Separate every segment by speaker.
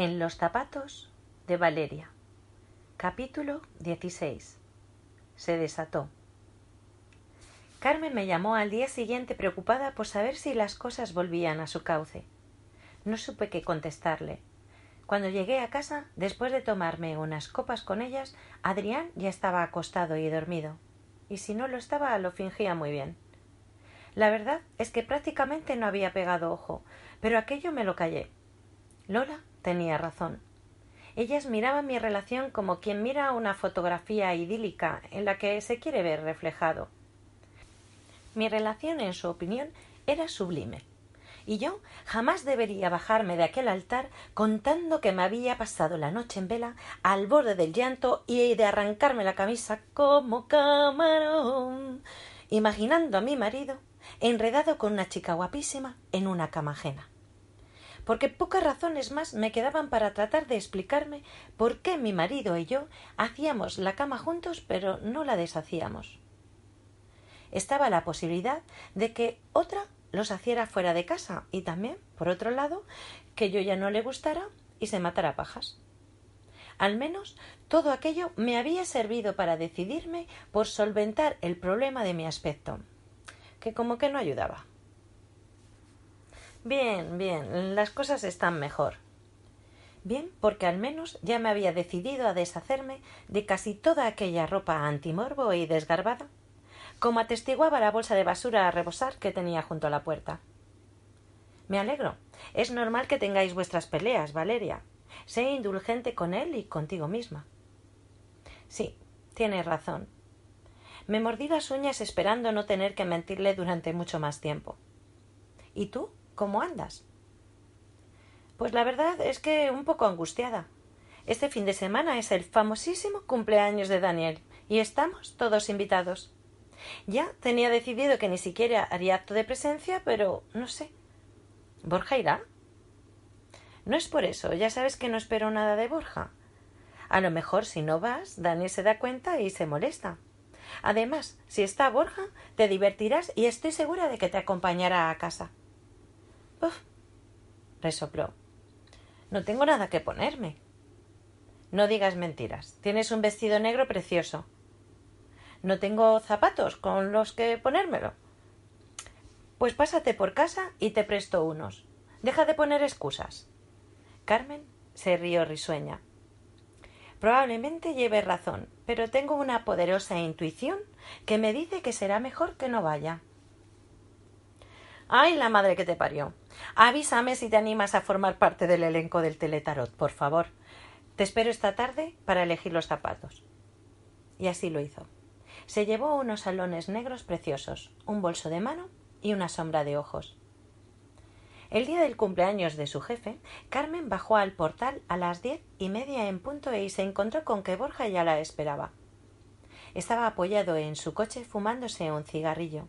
Speaker 1: En los zapatos de Valeria. Capítulo 16. Se desató. Carmen me llamó al día siguiente preocupada por saber si las cosas volvían a su cauce. No supe qué contestarle. Cuando llegué a casa, después de tomarme unas copas con ellas, Adrián ya estaba acostado y dormido. Y si no lo estaba, lo fingía muy bien. La verdad es que prácticamente no había pegado ojo, pero aquello me lo callé. Lola tenía razón. Ellas miraban mi relación como quien mira una fotografía idílica en la que se quiere ver reflejado. Mi relación, en su opinión, era sublime y yo jamás debería bajarme de aquel altar contando que me había pasado la noche en vela al borde del llanto y de arrancarme la camisa como camarón, imaginando a mi marido enredado con una chica guapísima en una cama ajena. Porque pocas razones más me quedaban para tratar de explicarme por qué mi marido y yo hacíamos la cama juntos pero no la deshacíamos. Estaba la posibilidad de que otra los hiciera fuera de casa y también, por otro lado, que yo ya no le gustara y se matara pajas. Al menos todo aquello me había servido para decidirme por solventar el problema de mi aspecto, que como que no ayudaba. Bien, bien, las cosas están mejor. Bien, porque al menos ya me había decidido a deshacerme de casi toda aquella ropa antimorbo y desgarbada como atestiguaba la bolsa de basura a rebosar que tenía junto a la puerta. Me alegro. Es normal que tengáis vuestras peleas, Valeria. Sé indulgente con él y contigo misma. Sí, tienes razón. Me mordí las uñas esperando no tener que mentirle durante mucho más tiempo. ¿Y tú? ¿Cómo andas? Pues la verdad es que un poco angustiada. Este fin de semana es el famosísimo cumpleaños de Daniel y estamos todos invitados. Ya tenía decidido que ni siquiera haría acto de presencia, pero no sé. ¿Borja irá? No es por eso, ya sabes que no espero nada de Borja. A lo mejor si no vas, Dani se da cuenta y se molesta. Además, si está Borja, te divertirás y estoy segura de que te acompañará a casa. Resopló. No tengo nada que ponerme. No digas mentiras. Tienes un vestido negro precioso. No tengo zapatos con los que ponérmelo. Pues pásate por casa y te presto unos. Deja de poner excusas. Carmen se rió risueña. Probablemente lleve razón, pero tengo una poderosa intuición que me dice que será mejor que no vaya. Ay, la madre que te parió. Avísame si te animas a formar parte del elenco del teletarot, por favor. Te espero esta tarde para elegir los zapatos. Y así lo hizo se llevó unos salones negros preciosos, un bolso de mano y una sombra de ojos. El día del cumpleaños de su jefe, Carmen bajó al portal a las diez y media en punto y se encontró con que Borja ya la esperaba. Estaba apoyado en su coche fumándose un cigarrillo,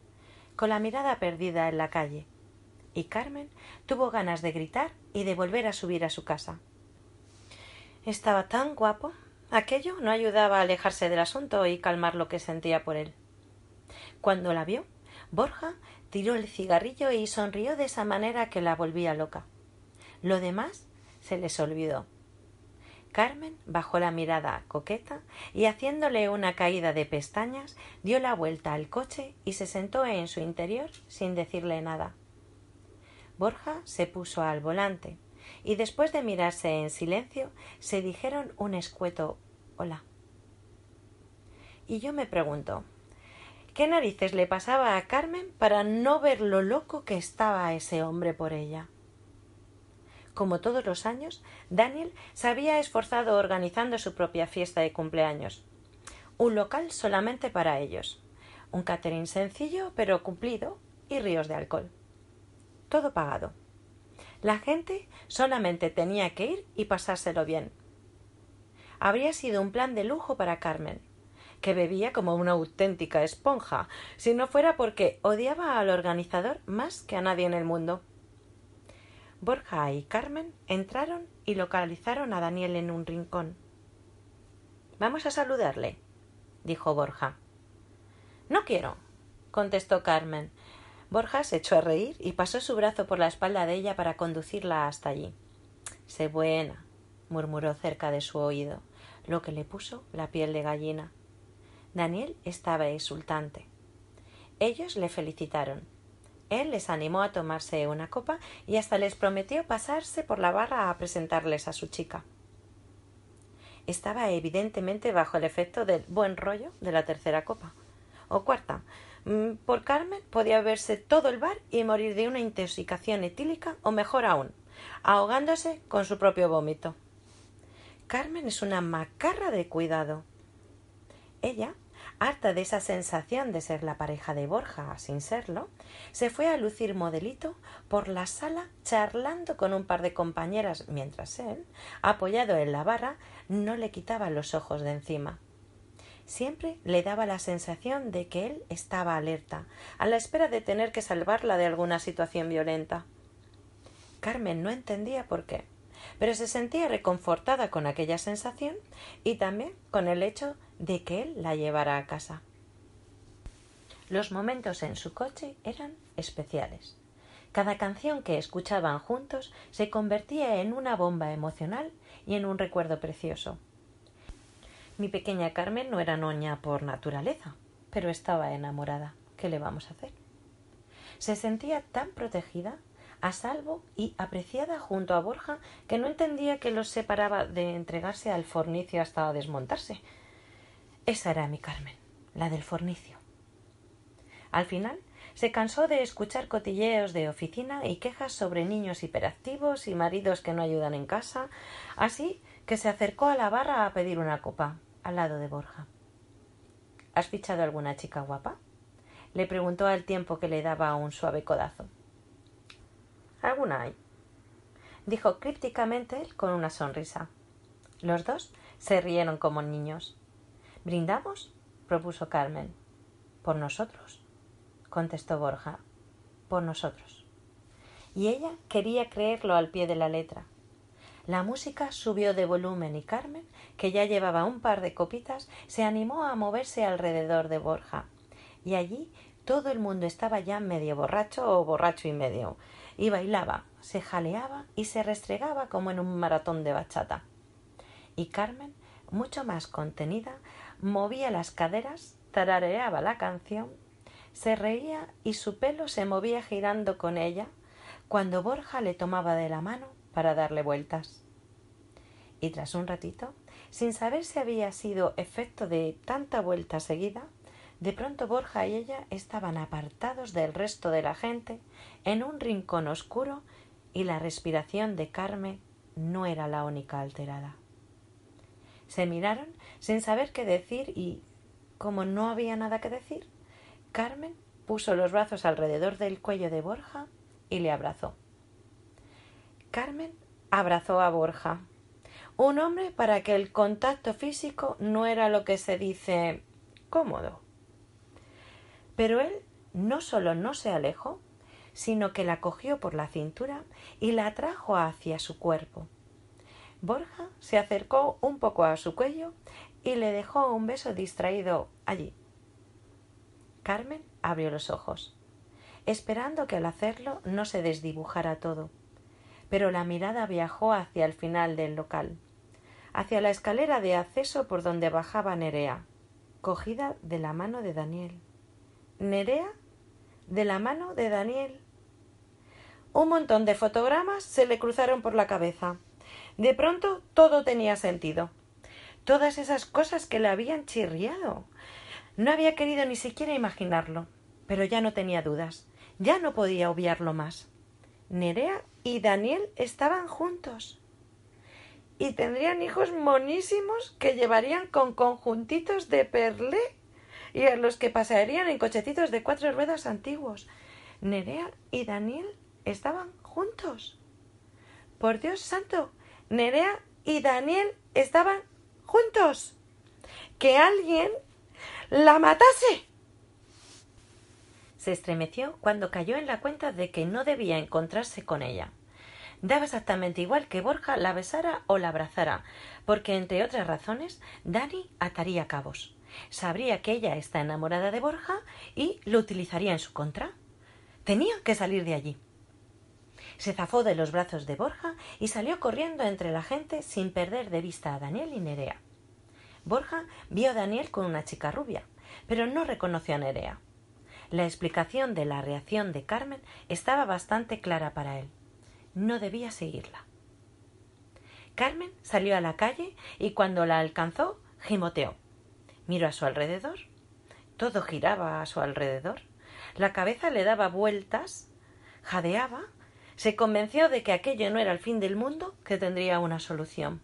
Speaker 1: con la mirada perdida en la calle, y Carmen tuvo ganas de gritar y de volver a subir a su casa. Estaba tan guapo, Aquello no ayudaba a alejarse del asunto y calmar lo que sentía por él. Cuando la vio, Borja tiró el cigarrillo y sonrió de esa manera que la volvía loca. Lo demás se les olvidó. Carmen bajó la mirada coqueta y haciéndole una caída de pestañas dio la vuelta al coche y se sentó en su interior sin decirle nada. Borja se puso al volante y después de mirarse en silencio se dijeron un escueto hola. Y yo me pregunto ¿qué narices le pasaba a Carmen para no ver lo loco que estaba ese hombre por ella? Como todos los años, Daniel se había esforzado organizando su propia fiesta de cumpleaños. Un local solamente para ellos. Un catering sencillo pero cumplido y ríos de alcohol. Todo pagado. La gente solamente tenía que ir y pasárselo bien. Habría sido un plan de lujo para Carmen, que bebía como una auténtica esponja, si no fuera porque odiaba al organizador más que a nadie en el mundo. Borja y Carmen entraron y localizaron a Daniel en un rincón. Vamos a saludarle, dijo Borja. No quiero, contestó Carmen, Borja se echó a reír y pasó su brazo por la espalda de ella para conducirla hasta allí. Sé buena, murmuró cerca de su oído, lo que le puso la piel de gallina. Daniel estaba exultante. Ellos le felicitaron. Él les animó a tomarse una copa y hasta les prometió pasarse por la barra a presentarles a su chica. Estaba evidentemente bajo el efecto del buen rollo de la tercera copa. O cuarta. Mm, por Carmen podía verse todo el bar y morir de una intoxicación etílica o mejor aún, ahogándose con su propio vómito. Carmen es una macarra de cuidado. Ella harta de esa sensación de ser la pareja de Borja sin serlo, se fue a lucir modelito por la sala charlando con un par de compañeras mientras él, apoyado en la barra, no le quitaba los ojos de encima. Siempre le daba la sensación de que él estaba alerta, a la espera de tener que salvarla de alguna situación violenta. Carmen no entendía por qué, pero se sentía reconfortada con aquella sensación y también con el hecho de que él la llevara a casa. Los momentos en su coche eran especiales. Cada canción que escuchaban juntos se convertía en una bomba emocional y en un recuerdo precioso. Mi pequeña Carmen no era noña por naturaleza, pero estaba enamorada. ¿Qué le vamos a hacer? Se sentía tan protegida a salvo y apreciada junto a Borja que no entendía que los separaba de entregarse al fornicio hasta desmontarse. Esa era mi Carmen, la del fornicio. Al final se cansó de escuchar cotilleos de oficina y quejas sobre niños hiperactivos y maridos que no ayudan en casa, así que se acercó a la barra a pedir una copa, al lado de Borja. ¿Has fichado alguna chica guapa? le preguntó al tiempo que le daba un suave codazo. Alguna hay, dijo crípticamente él con una sonrisa. Los dos se rieron como niños. ¿Brindamos? propuso Carmen. Por nosotros, contestó Borja. Por nosotros. Y ella quería creerlo al pie de la letra. La música subió de volumen y Carmen, que ya llevaba un par de copitas, se animó a moverse alrededor de Borja. Y allí todo el mundo estaba ya medio borracho o borracho y medio, y bailaba, se jaleaba y se restregaba como en un maratón de bachata. Y Carmen, mucho más contenida, movía las caderas, tarareaba la canción, se reía y su pelo se movía girando con ella cuando Borja le tomaba de la mano para darle vueltas. Y tras un ratito, sin saber si había sido efecto de tanta vuelta seguida, de pronto Borja y ella estaban apartados del resto de la gente en un rincón oscuro y la respiración de Carmen no era la única alterada. Se miraron sin saber qué decir y, como no había nada que decir, Carmen puso los brazos alrededor del cuello de Borja y le abrazó. Carmen abrazó a Borja, un hombre para que el contacto físico no era lo que se dice cómodo. Pero él no solo no se alejó, sino que la cogió por la cintura y la trajo hacia su cuerpo. Borja se acercó un poco a su cuello y le dejó un beso distraído allí. Carmen abrió los ojos, esperando que al hacerlo no se desdibujara todo, pero la mirada viajó hacia el final del local, hacia la escalera de acceso por donde bajaba Nerea, cogida de la mano de Daniel. Nerea de la mano de Daniel. Un montón de fotogramas se le cruzaron por la cabeza. De pronto todo tenía sentido. Todas esas cosas que le habían chirriado. No había querido ni siquiera imaginarlo, pero ya no tenía dudas. Ya no podía obviarlo más. Nerea y Daniel estaban juntos. Y tendrían hijos monísimos que llevarían con conjuntitos de perlé y a los que pasarían en cochecitos de cuatro ruedas antiguos. Nerea y Daniel estaban juntos. Por Dios santo, Nerea y Daniel estaban juntos. Que alguien la matase. Se estremeció cuando cayó en la cuenta de que no debía encontrarse con ella. Daba exactamente igual que Borja la besara o la abrazara, porque, entre otras razones, Dani ataría cabos. Sabría que ella está enamorada de Borja y lo utilizaría en su contra. Tenía que salir de allí. Se zafó de los brazos de Borja y salió corriendo entre la gente sin perder de vista a Daniel y Nerea. Borja vio a Daniel con una chica rubia, pero no reconoció a Nerea. La explicación de la reacción de Carmen estaba bastante clara para él. No debía seguirla. Carmen salió a la calle y cuando la alcanzó, gimoteó. Miró a su alrededor. Todo giraba a su alrededor. La cabeza le daba vueltas, jadeaba, se convenció de que aquello no era el fin del mundo, que tendría una solución.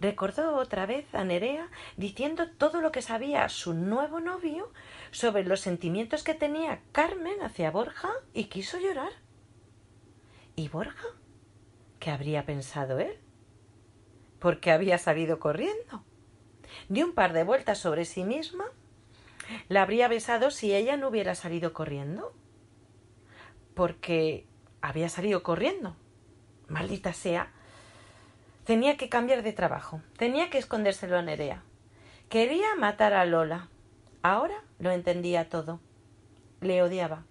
Speaker 1: Recordó otra vez a Nerea diciendo todo lo que sabía su nuevo novio sobre los sentimientos que tenía Carmen hacia Borja y quiso llorar. ¿Y Borja? ¿Qué habría pensado él? ¿Por qué había salido corriendo? Dio un par de vueltas sobre sí misma. ¿La habría besado si ella no hubiera salido corriendo? Porque había salido corriendo. Maldita sea, Tenía que cambiar de trabajo. Tenía que escondérselo a Nerea. Quería matar a Lola. Ahora lo entendía todo. Le odiaba.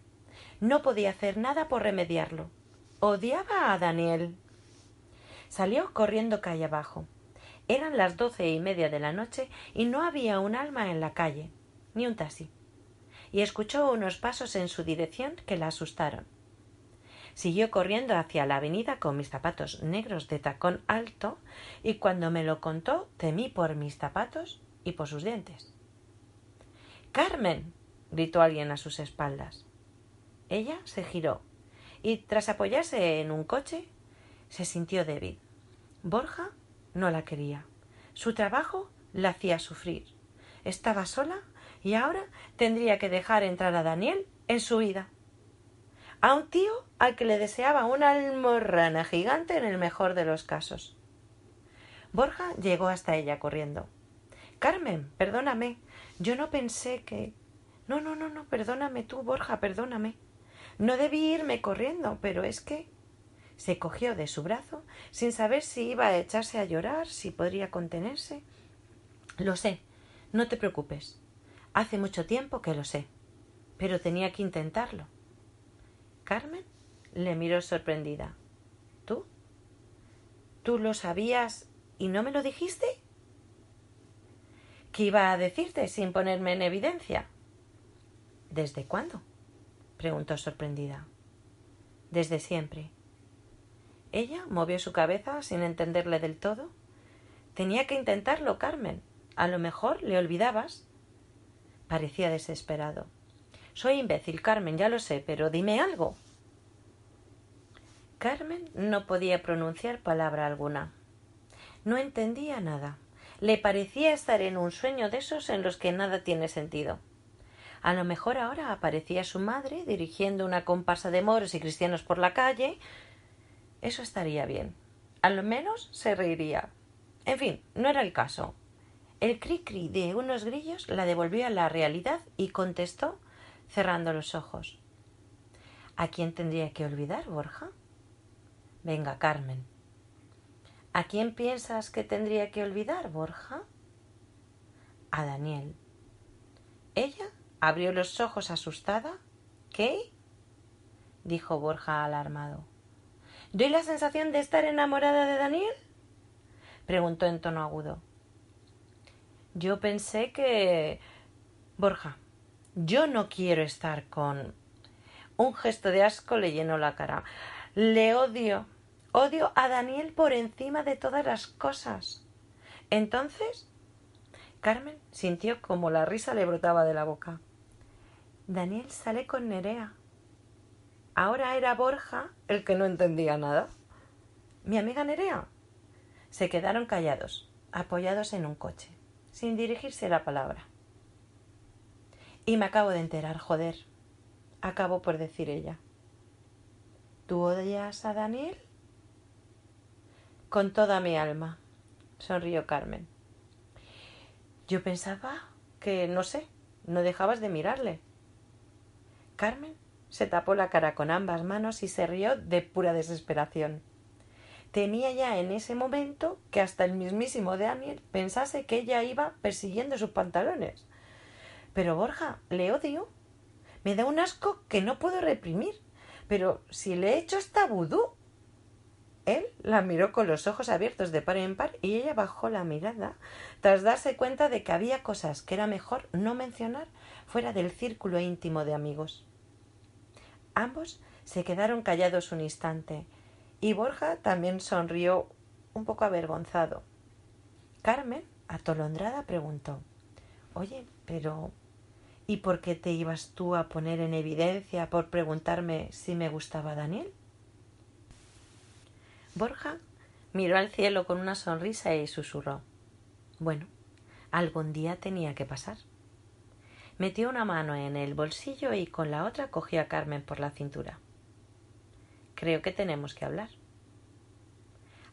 Speaker 1: No podía hacer nada por remediarlo. Odiaba a Daniel. Salió corriendo calle abajo. Eran las doce y media de la noche y no había un alma en la calle, ni un taxi. Y escuchó unos pasos en su dirección que la asustaron. Siguió corriendo hacia la avenida con mis zapatos negros de tacón alto y cuando me lo contó temí por mis zapatos y por sus dientes. Carmen. gritó alguien a sus espaldas. Ella se giró y tras apoyarse en un coche se sintió débil. Borja no la quería. Su trabajo la hacía sufrir. Estaba sola y ahora tendría que dejar entrar a Daniel en su vida a un tío al que le deseaba una almorrana gigante en el mejor de los casos. Borja llegó hasta ella corriendo. Carmen, perdóname. Yo no pensé que. No, no, no, no, perdóname tú, Borja, perdóname. No debí irme corriendo, pero es que. Se cogió de su brazo, sin saber si iba a echarse a llorar, si podría contenerse. Lo sé, no te preocupes. Hace mucho tiempo que lo sé, pero tenía que intentarlo. Carmen le miró sorprendida. ¿Tú? ¿Tú lo sabías y no me lo dijiste? ¿Qué iba a decirte sin ponerme en evidencia? ¿Desde cuándo? preguntó sorprendida. Desde siempre. Ella movió su cabeza sin entenderle del todo. Tenía que intentarlo, Carmen. A lo mejor le olvidabas. Parecía desesperado. Soy imbécil, Carmen, ya lo sé, pero dime algo. Carmen no podía pronunciar palabra alguna. No entendía nada. Le parecía estar en un sueño de esos en los que nada tiene sentido. A lo mejor ahora aparecía su madre dirigiendo una comparsa de moros y cristianos por la calle. Eso estaría bien. A lo menos se reiría. En fin, no era el caso. El cri cri de unos grillos la devolvió a la realidad y contestó cerrando los ojos. ¿A quién tendría que olvidar, Borja? Venga, Carmen. ¿A quién piensas que tendría que olvidar, Borja? A Daniel. Ella abrió los ojos asustada. ¿Qué? dijo Borja alarmado. ¿Doy la sensación de estar enamorada de Daniel? preguntó en tono agudo. Yo pensé que. Borja, yo no quiero estar con. Un gesto de asco le llenó la cara. Le odio. Odio a Daniel por encima de todas las cosas. Entonces. Carmen sintió como la risa le brotaba de la boca. Daniel sale con Nerea. Ahora era Borja el que no entendía nada. Mi amiga Nerea. Se quedaron callados, apoyados en un coche, sin dirigirse la palabra. Y me acabo de enterar, joder, acabó por decir ella. ¿Tú odias a Daniel? Con toda mi alma, sonrió Carmen. Yo pensaba que, no sé, no dejabas de mirarle. Carmen se tapó la cara con ambas manos y se rió de pura desesperación. Temía ya en ese momento que hasta el mismísimo Daniel pensase que ella iba persiguiendo sus pantalones. Pero Borja, le odio. Me da un asco que no puedo reprimir. Pero si le he hecho esta vudú, Él la miró con los ojos abiertos de par en par y ella bajó la mirada tras darse cuenta de que había cosas que era mejor no mencionar fuera del círculo íntimo de amigos. Ambos se quedaron callados un instante y Borja también sonrió un poco avergonzado. Carmen, atolondrada, preguntó Oye, pero ¿y por qué te ibas tú a poner en evidencia por preguntarme si me gustaba Daniel? Borja miró al cielo con una sonrisa y susurró Bueno, algún día tenía que pasar. Metió una mano en el bolsillo y con la otra cogió a Carmen por la cintura. Creo que tenemos que hablar.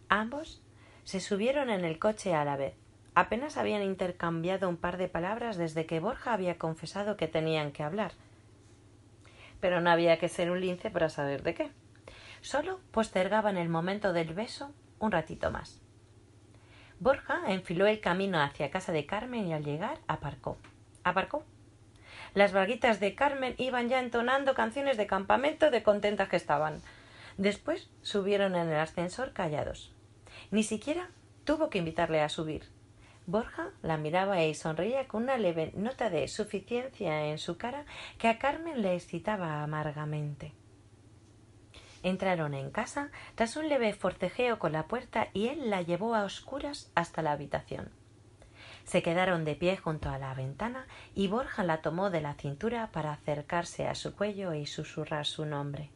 Speaker 1: Ambos se subieron en el coche a la vez. Apenas habían intercambiado un par de palabras desde que Borja había confesado que tenían que hablar. Pero no había que ser un lince para saber de qué. Solo postergaban el momento del beso un ratito más. Borja enfiló el camino hacia casa de Carmen y al llegar aparcó. Aparcó. Las vaguitas de Carmen iban ya entonando canciones de campamento de contentas que estaban. Después subieron en el ascensor callados. Ni siquiera tuvo que invitarle a subir. Borja la miraba y sonreía con una leve nota de suficiencia en su cara que a Carmen le excitaba amargamente. Entraron en casa tras un leve forcejeo con la puerta y él la llevó a oscuras hasta la habitación. Se quedaron de pie junto a la ventana y Borja la tomó de la cintura para acercarse a su cuello y susurrar su nombre.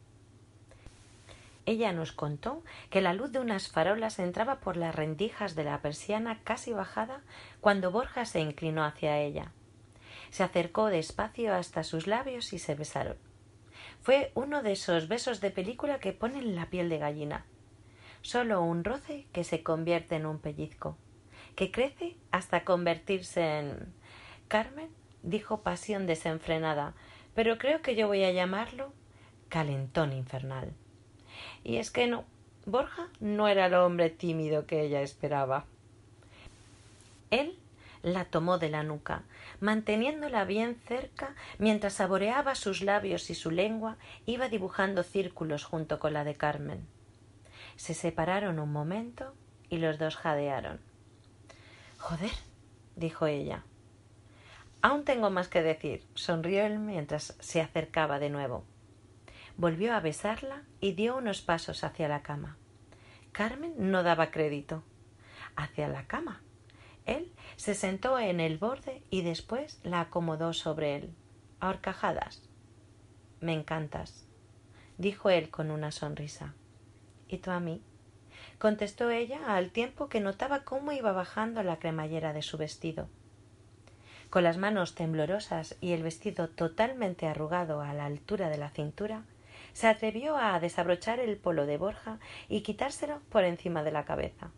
Speaker 1: Ella nos contó que la luz de unas farolas entraba por las rendijas de la persiana casi bajada cuando Borja se inclinó hacia ella. Se acercó despacio hasta sus labios y se besaron. Fue uno de esos besos de película que ponen la piel de gallina. Solo un roce que se convierte en un pellizco, que crece hasta convertirse en. Carmen dijo pasión desenfrenada, pero creo que yo voy a llamarlo calentón infernal. Y es que no, Borja no era el hombre tímido que ella esperaba. Él la tomó de la nuca, manteniéndola bien cerca mientras saboreaba sus labios y su lengua iba dibujando círculos junto con la de Carmen. Se separaron un momento y los dos jadearon. Joder, dijo ella. Aún tengo más que decir, sonrió él mientras se acercaba de nuevo volvió a besarla y dio unos pasos hacia la cama. Carmen no daba crédito. Hacia la cama. Él se sentó en el borde y después la acomodó sobre él. A horcajadas. Me encantas, dijo él con una sonrisa. ¿Y tú a mí? contestó ella al tiempo que notaba cómo iba bajando la cremallera de su vestido. Con las manos temblorosas y el vestido totalmente arrugado a la altura de la cintura, se atrevió a desabrochar el polo de Borja y quitárselo por encima de la cabeza.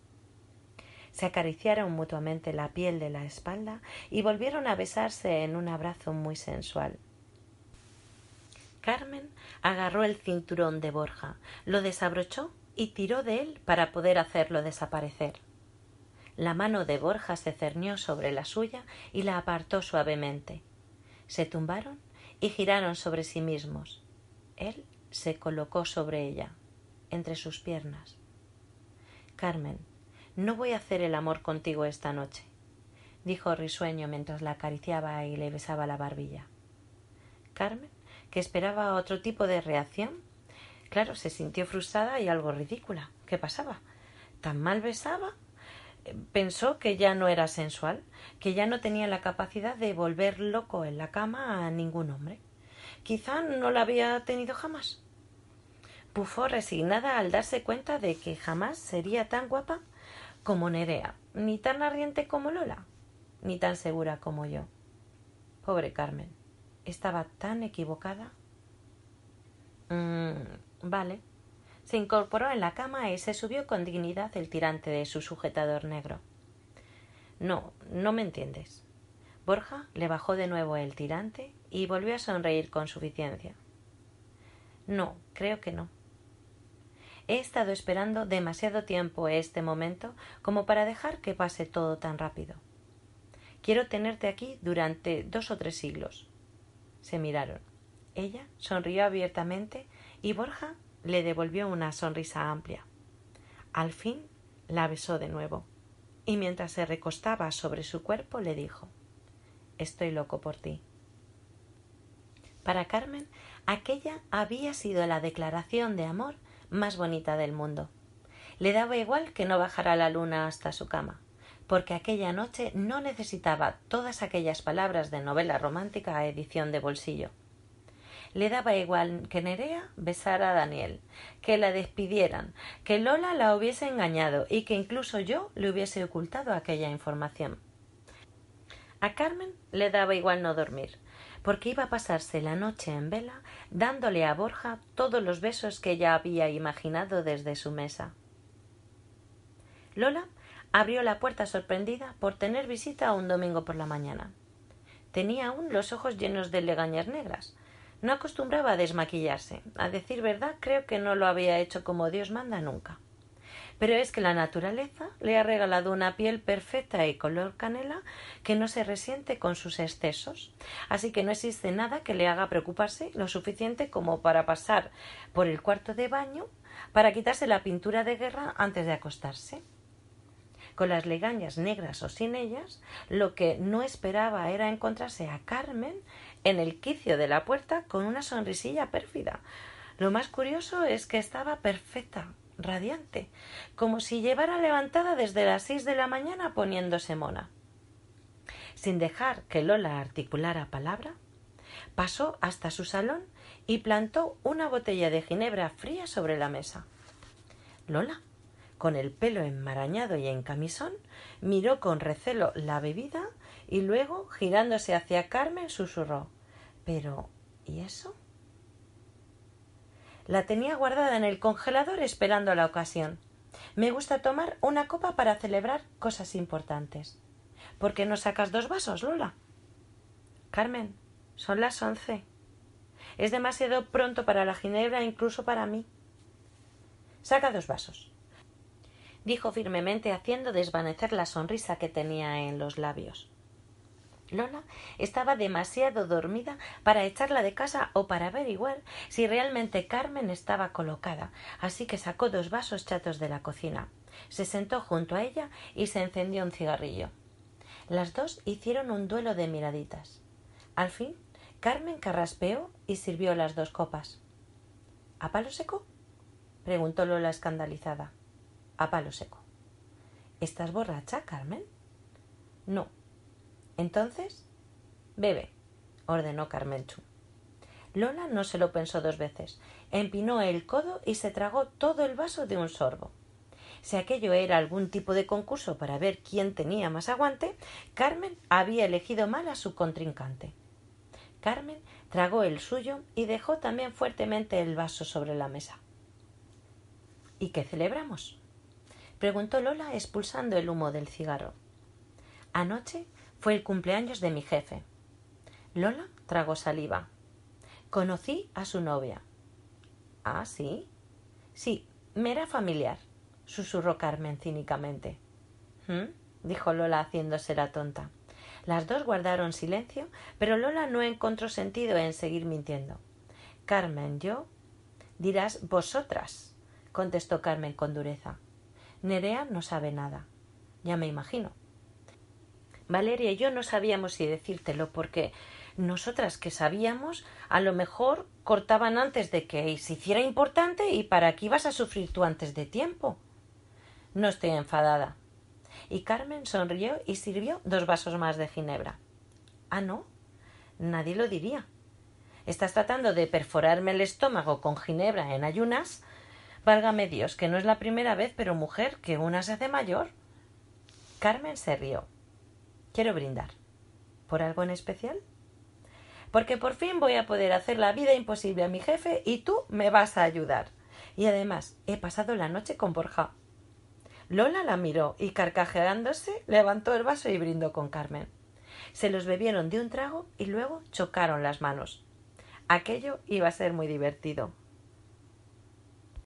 Speaker 1: Se acariciaron mutuamente la piel de la espalda y volvieron a besarse en un abrazo muy sensual. Carmen agarró el cinturón de Borja, lo desabrochó y tiró de él para poder hacerlo desaparecer. La mano de Borja se cernió sobre la suya y la apartó suavemente. Se tumbaron y giraron sobre sí mismos. Él se colocó sobre ella, entre sus piernas. Carmen, no voy a hacer el amor contigo esta noche, dijo risueño mientras la acariciaba y le besaba la barbilla. Carmen, que esperaba otro tipo de reacción, claro, se sintió frustrada y algo ridícula. ¿Qué pasaba? ¿Tan mal besaba? Pensó que ya no era sensual, que ya no tenía la capacidad de volver loco en la cama a ningún hombre. Quizá no la había tenido jamás. Bufó resignada al darse cuenta de que jamás sería tan guapa como Nerea, ni tan ardiente como Lola, ni tan segura como yo. Pobre Carmen, estaba tan equivocada. Mm, vale. Se incorporó en la cama y se subió con dignidad el tirante de su sujetador negro. No, no me entiendes. Borja le bajó de nuevo el tirante y volvió a sonreír con suficiencia. No, creo que no. He estado esperando demasiado tiempo este momento como para dejar que pase todo tan rápido. Quiero tenerte aquí durante dos o tres siglos. Se miraron. Ella sonrió abiertamente y Borja le devolvió una sonrisa amplia. Al fin la besó de nuevo, y mientras se recostaba sobre su cuerpo le dijo Estoy loco por ti. Para Carmen, aquella había sido la declaración de amor más bonita del mundo. Le daba igual que no bajara la luna hasta su cama, porque aquella noche no necesitaba todas aquellas palabras de novela romántica a edición de bolsillo. Le daba igual que Nerea besara a Daniel, que la despidieran, que Lola la hubiese engañado y que incluso yo le hubiese ocultado aquella información. A Carmen le daba igual no dormir, porque iba a pasarse la noche en vela dándole a Borja todos los besos que ella había imaginado desde su mesa. Lola abrió la puerta sorprendida por tener visita un domingo por la mañana. Tenía aún los ojos llenos de legañas negras. No acostumbraba a desmaquillarse. A decir verdad, creo que no lo había hecho como Dios manda nunca. Pero es que la naturaleza le ha regalado una piel perfecta y color canela que no se resiente con sus excesos. Así que no existe nada que le haga preocuparse lo suficiente como para pasar por el cuarto de baño para quitarse la pintura de guerra antes de acostarse con las legañas negras o sin ellas, lo que no esperaba era encontrarse a Carmen en el quicio de la puerta con una sonrisilla pérfida. Lo más curioso es que estaba perfecta, radiante, como si llevara levantada desde las seis de la mañana poniéndose mona. Sin dejar que Lola articulara palabra, pasó hasta su salón y plantó una botella de ginebra fría sobre la mesa. Lola, con el pelo enmarañado y en camisón, miró con recelo la bebida y luego, girándose hacia Carmen, susurró Pero ¿y eso? La tenía guardada en el congelador esperando la ocasión. Me gusta tomar una copa para celebrar cosas importantes. ¿Por qué no sacas dos vasos, Lola? Carmen, son las once. Es demasiado pronto para la ginebra incluso para mí. Saca dos vasos dijo firmemente haciendo desvanecer la sonrisa que tenía en los labios. Lola estaba demasiado dormida para echarla de casa o para averiguar si realmente Carmen estaba colocada, así que sacó dos vasos chatos de la cocina. Se sentó junto a ella y se encendió un cigarrillo. Las dos hicieron un duelo de miraditas. Al fin, Carmen carraspeó y sirvió las dos copas. ¿A palo seco? preguntó Lola escandalizada a palo seco. ¿Estás borracha, Carmen? No. Entonces, bebe, ordenó Carmenchu. Lola no se lo pensó dos veces. Empinó el codo y se tragó todo el vaso de un sorbo. Si aquello era algún tipo de concurso para ver quién tenía más aguante, Carmen había elegido mal a su contrincante. Carmen tragó el suyo y dejó también fuertemente el vaso sobre la mesa. ¿Y qué celebramos? preguntó Lola expulsando el humo del cigarro. Anoche fue el cumpleaños de mi jefe. Lola tragó saliva. Conocí a su novia. ¿Ah, sí? Sí, me era familiar, susurró Carmen cínicamente. ¿Mm? dijo Lola haciéndose la tonta. Las dos guardaron silencio, pero Lola no encontró sentido en seguir mintiendo. Carmen, yo. dirás vosotras, contestó Carmen con dureza. Nerea no sabe nada. Ya me imagino. Valeria y yo no sabíamos si decírtelo porque nosotras que sabíamos a lo mejor cortaban antes de que se hiciera importante y para qué ibas a sufrir tú antes de tiempo. No estoy enfadada. Y Carmen sonrió y sirvió dos vasos más de ginebra. Ah, no. Nadie lo diría. ¿Estás tratando de perforarme el estómago con ginebra en ayunas? Válgame Dios, que no es la primera vez, pero mujer, que una se hace mayor. Carmen se rió. Quiero brindar. ¿Por algo en especial? Porque por fin voy a poder hacer la vida imposible a mi jefe y tú me vas a ayudar. Y además, he pasado la noche con Borja. Lola la miró y carcajeándose levantó el vaso y brindó con Carmen. Se los bebieron de un trago y luego chocaron las manos. Aquello iba a ser muy divertido.